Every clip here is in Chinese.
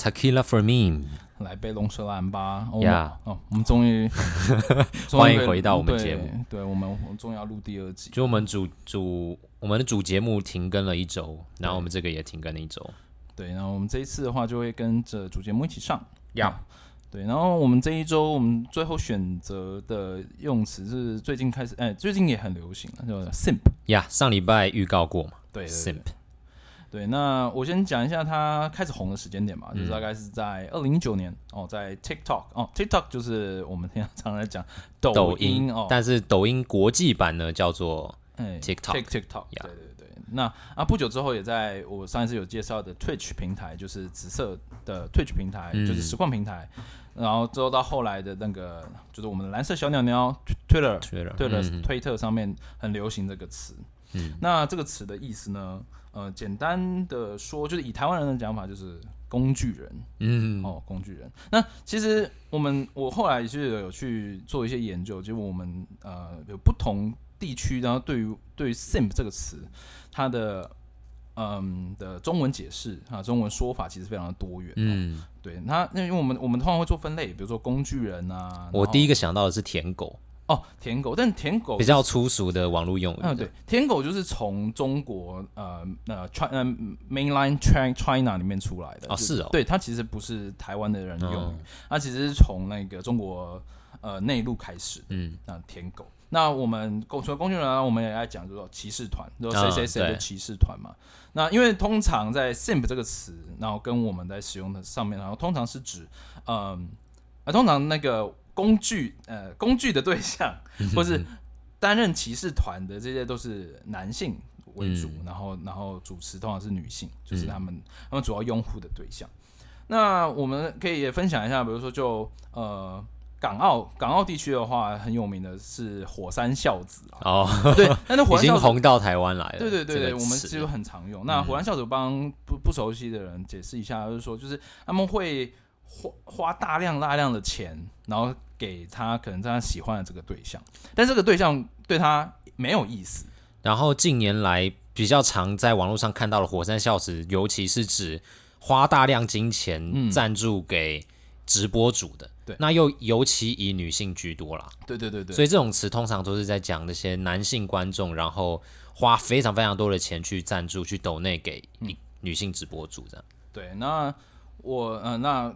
Tequila for me，来杯龙舌兰吧。哦 Yeah 哦，我们终于 欢迎回到我们对节目。对我们我们终于要录第二集。就我们主主我们的主节目停更了一周，然后我们这个也停更了一周。对，然后我们这一次的话就会跟着主节目一起上。呀，对，然后我们这一周我们最后选择的用词是最近开始，哎，最近也很流行了，叫 simp。呀，上礼拜预告过嘛对，simp，对，那我先讲一下它开始红的时间点吧，就是大概是在二零一九年哦，在 TikTok 哦，TikTok 就是我们平常常在讲抖抖音哦，但是抖音国际版呢叫做哎 TikTok Tik- TikTok，呀对对对。那啊，不久之后也在我上一次有介绍的 Twitch 平台，就是紫色的 Twitch 平台，嗯就是实况平台。然后之后到后来的那个，就是我们的蓝色小鸟鸟嗯推特上面很流行这个词。嗯那这个词的意思呢？呃，简单的说，就是以台湾人的讲法，就是工具人。嗯，哦，工具人。那其实我们我后来就是有去做一些研究，结果我们呃有不同地区，然后对于对于 simp 这个词，它的嗯的中文解释啊，中文说法其实非常的多元。嗯，嗯，对，那那因为我们我们通常会做分类，比如说工具人啊，我第一个想到的是舔狗，哦舔狗，但舔狗比较粗俗的网络用语。嗯，对，舔狗就是从中国呃呃 China 呃 mainline China China 里面出来的哦是哦对，它其实不是台湾的人用嗯语，它其实是从那个中国呃内陆开始。嗯，那舔狗，那我们工除了工具人啊，我们也来讲，就是说骑士团，就是说谁谁谁的骑士团嘛。那因为通常在 simp 这个词，然后跟我们在使用的上面，然后通常是指，嗯，啊，通常那个工具，呃，工具的对象，或是担任骑士团的这些都是男性为主，嗯然后然后主持通常是女性，就是他们、他们主要拥护的对象。那我们可以也分享一下，比如说就呃港澳港澳地区的话，很有名的是火山孝子啊，哦，对，但是火已山孝子。经红到台湾来了。对对对对，我们其实很常用。那火山孝子帮不不熟悉的人解释一下，就是说，就是他们会花花大量大量的钱，然后给他可能他喜欢的这个对象，但这个对象对他没有意思。然后近年来比较常在网络上看到的火山孝子，尤其是指花大量金钱嗯赞助给直播主的，对那又尤其以女性居多啦。对对对对，所以这种词通常都是在讲那些男性观众，然后花非常非常多的钱去赞助、去抖内给女性直播主这样。对，那我呃，那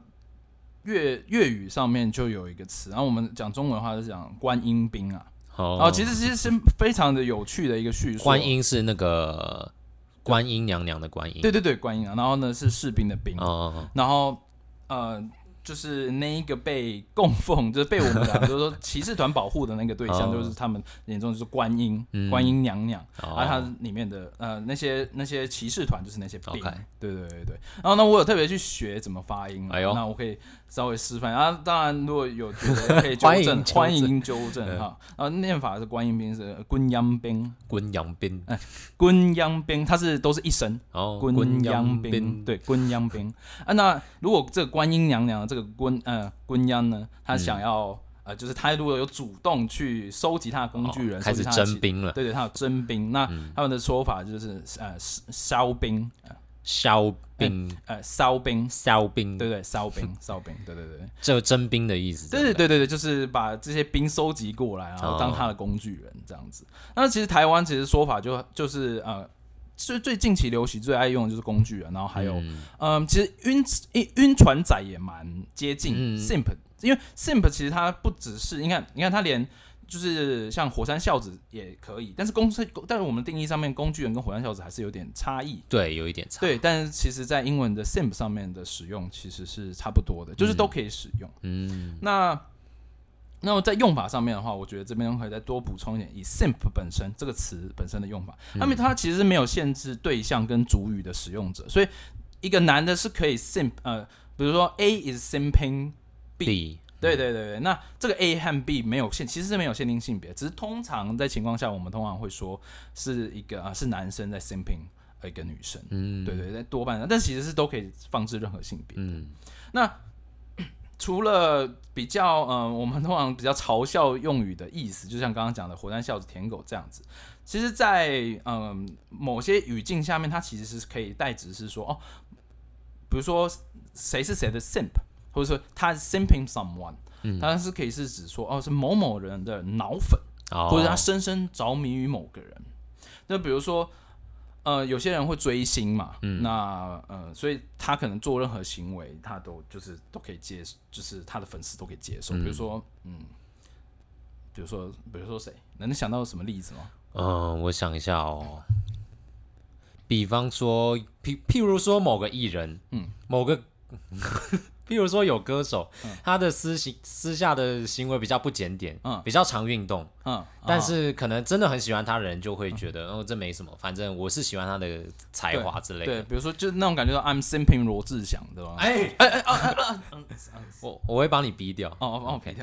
粤粤语上面就有一个词，然后我们讲中文的话是讲观音兵啊，哦然后其实其实是非常的有趣的一个叙述。观，音是那个观音娘娘的观音，对对对，观音啊，然后呢是士兵的兵，哦，然后呃，就是那一个被供奉，就是被我们讲，就是说 骑士团保护的那个对象，哦就是他们眼中就是观音，嗯观音娘娘。哦而它里面的呃那些那些骑士团就是那些兵对对对对。然后呢，我有特别去学怎么发音啊，哎呦那我可以稍微示范。啊，当然如果有觉得可以纠正，欢迎纠正嗯哈。然后念法是观音兵是观音兵，滚阳兵，观音兵，它是都是一声。哦，观音阳兵，，对，观音兵啊。那如果这个观音娘娘这个官呃官央呢，他想要、呃，就是他如果有主动去收集他的工具人，哦开始征兵了，对对，他有征兵。那他们的说法就是呃烧兵，烧兵，呃烧兵，烧兵，对对，烧兵，烧兵，对对对。这征兵的意思，对对对对对，就是把这些兵收集过来，然后当他的工具人这样子。那其实台湾其实说法就就是呃，最最近期流行最爱用的就是工具人，然后还有嗯。嗯，其实晕晕晕船仔也蛮接近嗯。simp，、因为 simp 其实它不只是你看，你看它连就是像火山孝子也可以，但是公但是我们定义上面工具人跟火山孝子还是有点差异。对，有一点差，对，但是其实在英文的 simp 上面的使用其实是差不多的，就是都可以使用。嗯，那那么在用法上面的话，我觉得这边可以再多补充一点，以 simp 本身这个词本身的用法，那么它其实是没有限制对象跟主语的使用者，所以一个男的是可以 simp 呃，比如说 A is simping B，B，对对对对，那这个 A 和 B 没有限，其实是没有限定性别，只是通常在情况下，我们通常会说是一个啊是男生在 simping 一个女生，嗯，对对对，多半，但其实是都可以放置任何性别。嗯，那除了比较呃，我们通常比较嘲笑用语的意思，就像刚刚讲的“火山孝子”“舔狗”这样子，其实在，嗯某些语境下面，它其实是可以代指是说哦，比如说谁是谁的 simp，或者说他 simping someone，嗯它是可以是指说哦是某某人的脑粉，哦或者他深深着迷于某个人。那比如说，呃，有些人会追星嘛，嗯那呃，所以他可能做任何行为，他都就是都可以接，就是他的粉丝都可以接受。比如说，嗯，比如说，比如说谁，能想到什么例子吗？嗯，我想一下哦，比方说，譬譬如说某个艺人，嗯，某个，譬如说有歌手，他的私行私下的行为比较不检点，嗯。比较常运动，嗯，但啊是可能真的很喜欢他的人就会觉得，哦，这没什么，反正我是喜欢他的才华之类对，的。比如说就是那种感觉到 I'm simping 罗志祥，对吧？哎，我我会帮你逼掉。哦哦，OK，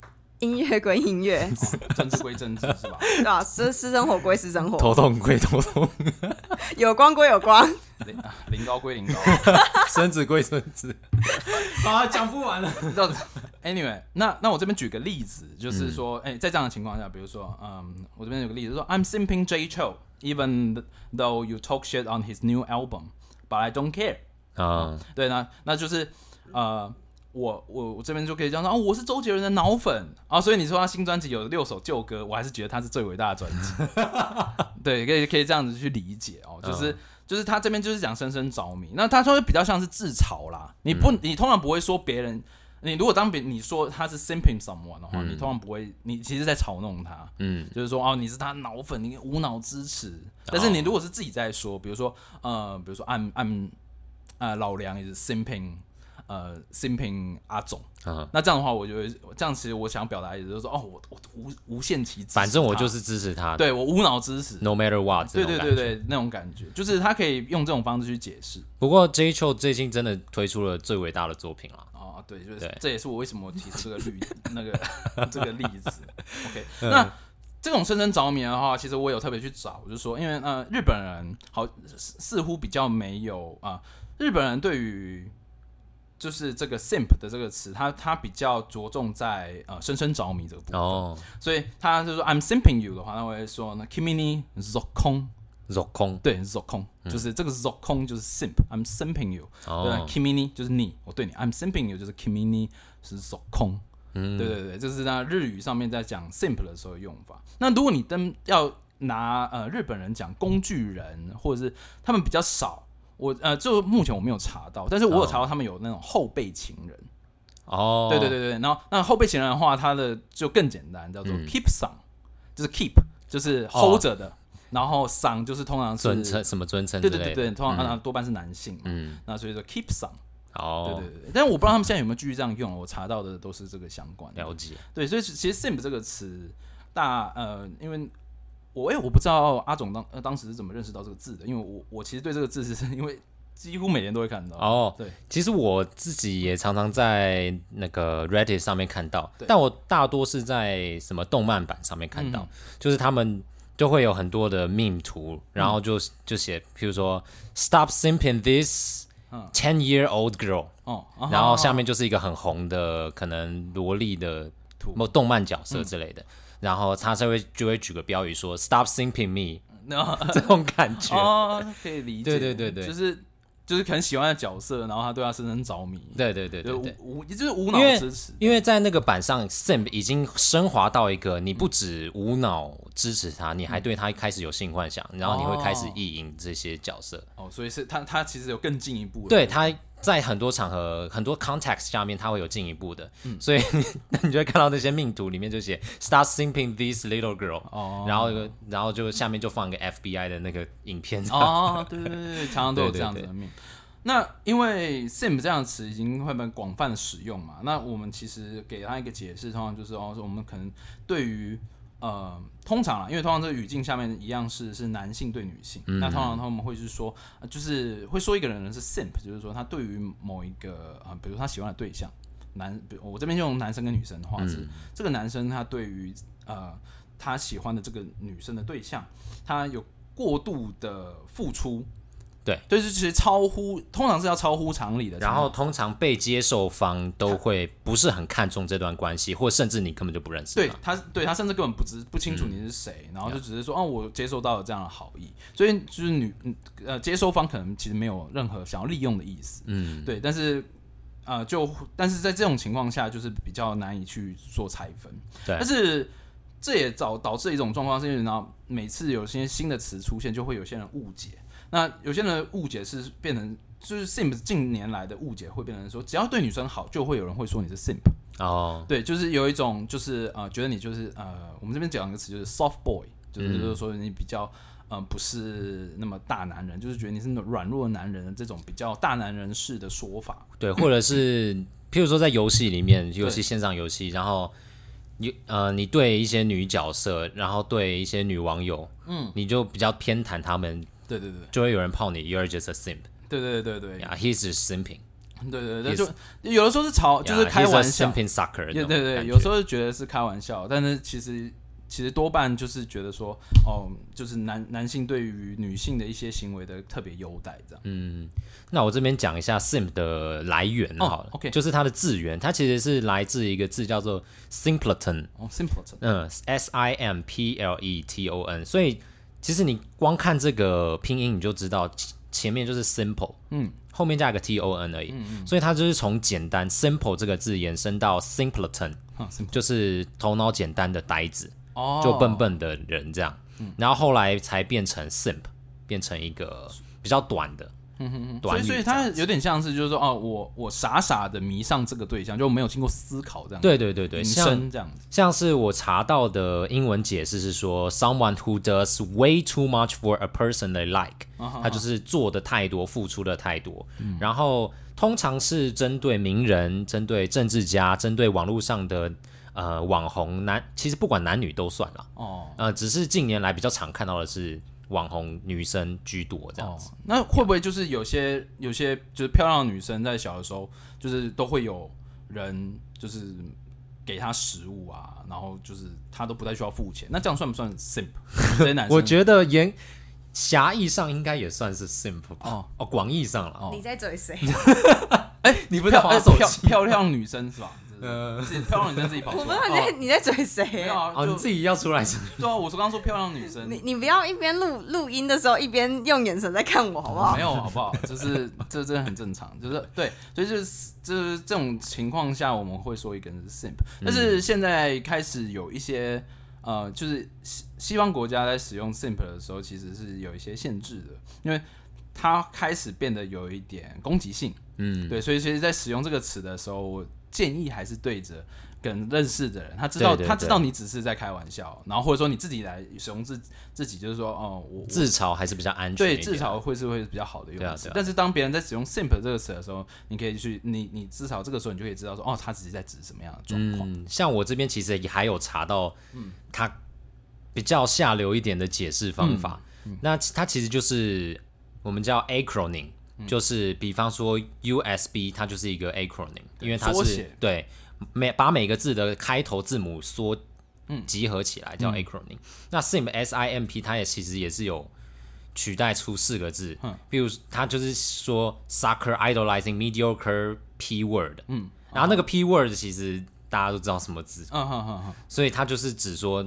音乐归音乐，政治归政治是吧？对吧？私私生活归私生活，头痛归头痛，有光归有光。零啊零高归零高。孙子归孙子。啊，讲不完了。anyway，那那我这边举个例子，就是说，哎、在这样的情况下，比如说，嗯，我这边有个例子，说 I'm simping J Cho even though you talk shit on his new album, but I don't care。啊，对，那那就是呃，我我我这边就可以这样说，哦，我是周杰伦的脑粉啊，所以你说他新专辑有六首旧歌，我还是觉得他是最伟大的专辑。对，可以可以这样子去理解哦，就是。就是他这边就是讲深深着迷，那他说比较像是自嘲啦。你不，你通常不会说别人，你如果当别你说他是 simping someone 的话，你通常不会，你其实在嘲弄他，嗯，就是说哦，你是他脑粉，你无脑支持。但是你如果是自己在说，比如说呃，比如说按按呃老梁也是 simping 呃 simping 阿总，啊那这样的话，我觉得这样，其实我想表达的意思就是说，哦，我我无无限期反正我就是支持他对我无脑支持。，no matter what 对对。对对，那种感觉就是他可以用这种方式去解释不过 J Cho 最近真的推出了最伟大的作品了。哦，对，就是这也是我为什么提出这个例 那个这个例子。OK，嗯那这种深深着迷的话，其实我有特别去找，就是说，因为呃，日本人好似似乎比较没有啊、日本人对于就是这个 simp 的这个词，它它比较着重在呃深深着迷这个部分，哦，所以他就说 I'm simping you 的话，他会说那 kimi ni zokon，肉空对 zokon，、就是这个 zokon 就是 simp，I'm simping you，、对哦，kimi ni 就是你，我对你，I'm simping you 就是 kimi ni 是 zokon，嗯。对对对，这是那日语上面在讲 simp 的时候用法。那如果你登要拿呃日本人讲工具人，或者是他们比较少，我呃就目前我没有查到，但是我有查到他们有那种后备情人。哦，对对对对，然后那后备情人的话，它的就更简单，叫做嗯。keep song，、就是 keep 就是 hold 着的，然后 song 就是通常是尊称什么尊称对对对对，通常、啊多半是男性嘛。嗯，那所以说 keep song，哦，对对对，但是我不知道他们现在有没有继续这样用，我查到的都是这个相关的。了解，对，所以其实 simp 这个词，大呃，因为我哎、我不知道阿总当呃当时是怎么认识到这个字的，因为我我其实对这个字是 因为几乎每年都会看到。哦，对，其实我自己也常常在那个 Reddit 上面看到对，但我大多是在什么动漫版上面看到，就是他们就会有很多的 meme 图，然后就就写，譬如说 Stop simping this 嗯。ten year old girl，哦，啊。然后下面就是一个很红的可能萝莉的图。某动漫角色之类的，然后他就会就会举个标语说 Stop simping me 那 这种感觉，哦，可以理解，对对对对。就是就是很喜欢的角色，然后他对他深深着迷，对对对就对。对。无无就是无脑支持，因为在那个版上，Simp 已经升华到一个，你不止无脑支持他，你还对他开始有性幻想，然后你会开始意淫这些角色。哦，所以是他他其实有更进一步的，对，他在很多场合、很多 context 下面，它会有进一步的，嗯。所以 那你就会看到那些命图里面就写 “Start simping this little girl”，、哦。然后然后就下面就放一个 FBI 的那个影片。哦，对对对对，常常都有这样子的命。那因为 sim 这样的词已经会被广泛的使用嘛，那我们其实给他一个解释，通常就是哦，说我们可能对于呃，通常啊，因为通常这个语境下面一样是是男性对女性，那通常他们会是说，呃就是会说一个人是 simp，就是说他对于某一个啊、呃比如他喜欢的对象，男，比如我这边就用男生跟女生的话是，这个男生他对于呃他喜欢的这个女生的对象，他有过度的付出，对，对，是其实超乎，通常是要超乎常理的。然后通常被接受方都会不是很看重这段关系，或甚至你根本就不认识对他。他，对他甚至根本不知不清楚你是谁，然后就只是说，哦，我接受到了这样的好意，所以就是女嗯呃接收方可能其实没有任何想要利用的意思，嗯，对，但是呃就但是在这种情况下，就是比较难以去做拆分，对。但是这也导导致一种状况，是因为呢每次有些新的词出现，就会有些人误解，那有些人的误解是变成。就是 simp 近年来的误解会变成说，只要对女生好，就会有人会说你是 simp。哦，对，就是有一种就是呃，觉得你就是呃，我们这边讲一个词就是 soft boy，就是就是说你比较呃不是那么大男人，就是觉得你是那种软弱男人的这种比较大男人式的说法。对，或者是譬如说在游戏里面，游戏线上游戏，然后你呃，你对一些女角色，然后对一些女网友，嗯，你就比较偏袒他们，对对对。就会有人泡你，You're just a simp，对对对对。对 yeah, he's just simping，对对对，就有的时候是嘲，就是开 a 玩笑。simping sucker，对对对，有时候觉得是开玩笑，但是其实其实多半就是觉得说，哦，就是男男性对于女性的一些行为的特别优待这样。嗯，那我这边讲一下 simp 的来源哦好了、OK 就是它的字源，它其实是来自一个字叫做 simpleton，哦，simpleton，嗯，S I M P L E T O N，所以其实你光看这个拼音你就知道前前面就是 simple，嗯，后面加一个 T O N 而已，所以它就是从简单 simple 这个字延伸到 simpleton，啊就是头脑简单的呆子，哦，就笨笨的人这样，然后后来才变成 simp，变成一个比较短的，所短语以所以这样子。他有点像是就是说哦，我我傻傻的迷上这个对象，就没有经过思考这样，，对对对对，像生这样子，像是我查到的英文解释是说，someone who does way too much for a person they like，、他就是做的太多，付出的太多。然后通常是针对名人、针对政治家、针对网络上的呃网红男，其实不管男女都算了。哦。呃，只是近年来比较常看到的是网红女生居多这样哦子。，那会不会就是有些有些就是漂亮的女生在小的时候，就是都会有人就是给她食物啊，然后就是她都不太需要付钱，那这样算不算 simp？这些男生我觉得严狭义上应该也算是 simp 吧。哦哦，广义上了。哦你在追谁？哎，你不是漂哎滑手漂机漂亮女生是吧？呃自己漂亮女生自己跑出来，我不知道你在哦你在追没谁有。啊，哦，就你自己要出来是对啊，我是刚刚说漂亮女生，你你不要一边录录音的时候一边用眼神在看我，好不好没？有好不好？就是这真的很正常，就是对，所以就是就是这种情况下，我们会说一个人是 simp，但是现在开始有一些呃，就是西西方国家在使用 simp 的时候，其实是有一些限制的，因为它开始变得有一点攻击性，嗯，对，所以其实，在使用这个词的时候，我建议还是对着。跟认识的人，他知道他知道你只是在开玩笑，然后或者说你自己来使用自自己，就是说，哦，我我自嘲还是比较安全一对，点。至少会是会比较好的用词。但是当别人在使用 simp 这个词的时候，你可以去你你至少这个时候你就可以知道说，哦，他只是在指什么样的状况。嗯，像我这边其实也还有查到，嗯，他比较下流一点的解释方法。嗯那他其实就是我们叫 acronym，、就是嗯比方说 USB，它就是一个 acronym，因为它是对每把每个字的开头字母缩嗯。集合起来叫 acronym。那 simp S I M P 它也其实也是有取代出四个字，嗯。比如它就是说 soccer idolizing mediocre p word，嗯，然后那个 p word 其实大家都知道什么字，嗯哼哼哼，所以它就是指说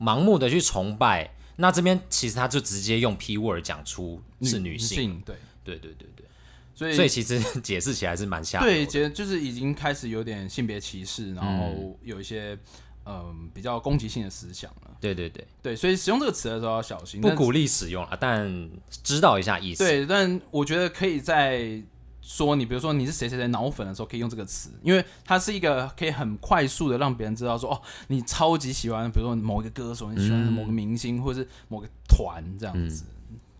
盲目的去崇拜。那这边其实他就直接用 p word 讲出是女性，对，对对对对，所以所以其实 解释起来是蛮下流的对，就是已经开始有点性别歧视，然后有一些嗯比较攻击性的思想了。对对对，对，所以使用这个词的时候要小心，不鼓励使用啊，但知道一下意思。对，但我觉得可以在说你，比如说你是谁谁谁脑粉的时候，可以用这个词，因为它是一个可以很快速的让别人知道说，哦，你超级喜欢，比如说某一个歌手，你喜欢某个明星，或者是某个团这样子，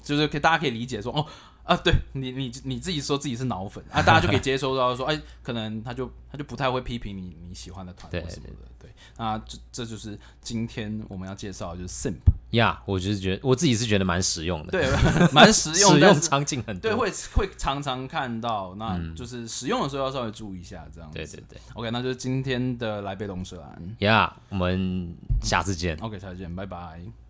就是可以大家可以理解说，哦。啊，对你，你你自己说自己是脑粉啊，大家就可以接收到说，哎，可能他就他就不太会批评你你喜欢的团对或什么的，对，那这这就是今天我们要介绍的就是 simp，呀我就是觉得我自己是觉得蛮实用的，对，蛮实用，使用场景很多。对，会会常常看到，那就是使用的时候要稍微注意一下，这样子。对对对 OK，那就是今天的来杯龙舌兰。呀我们下次见。OK，下次见，拜拜。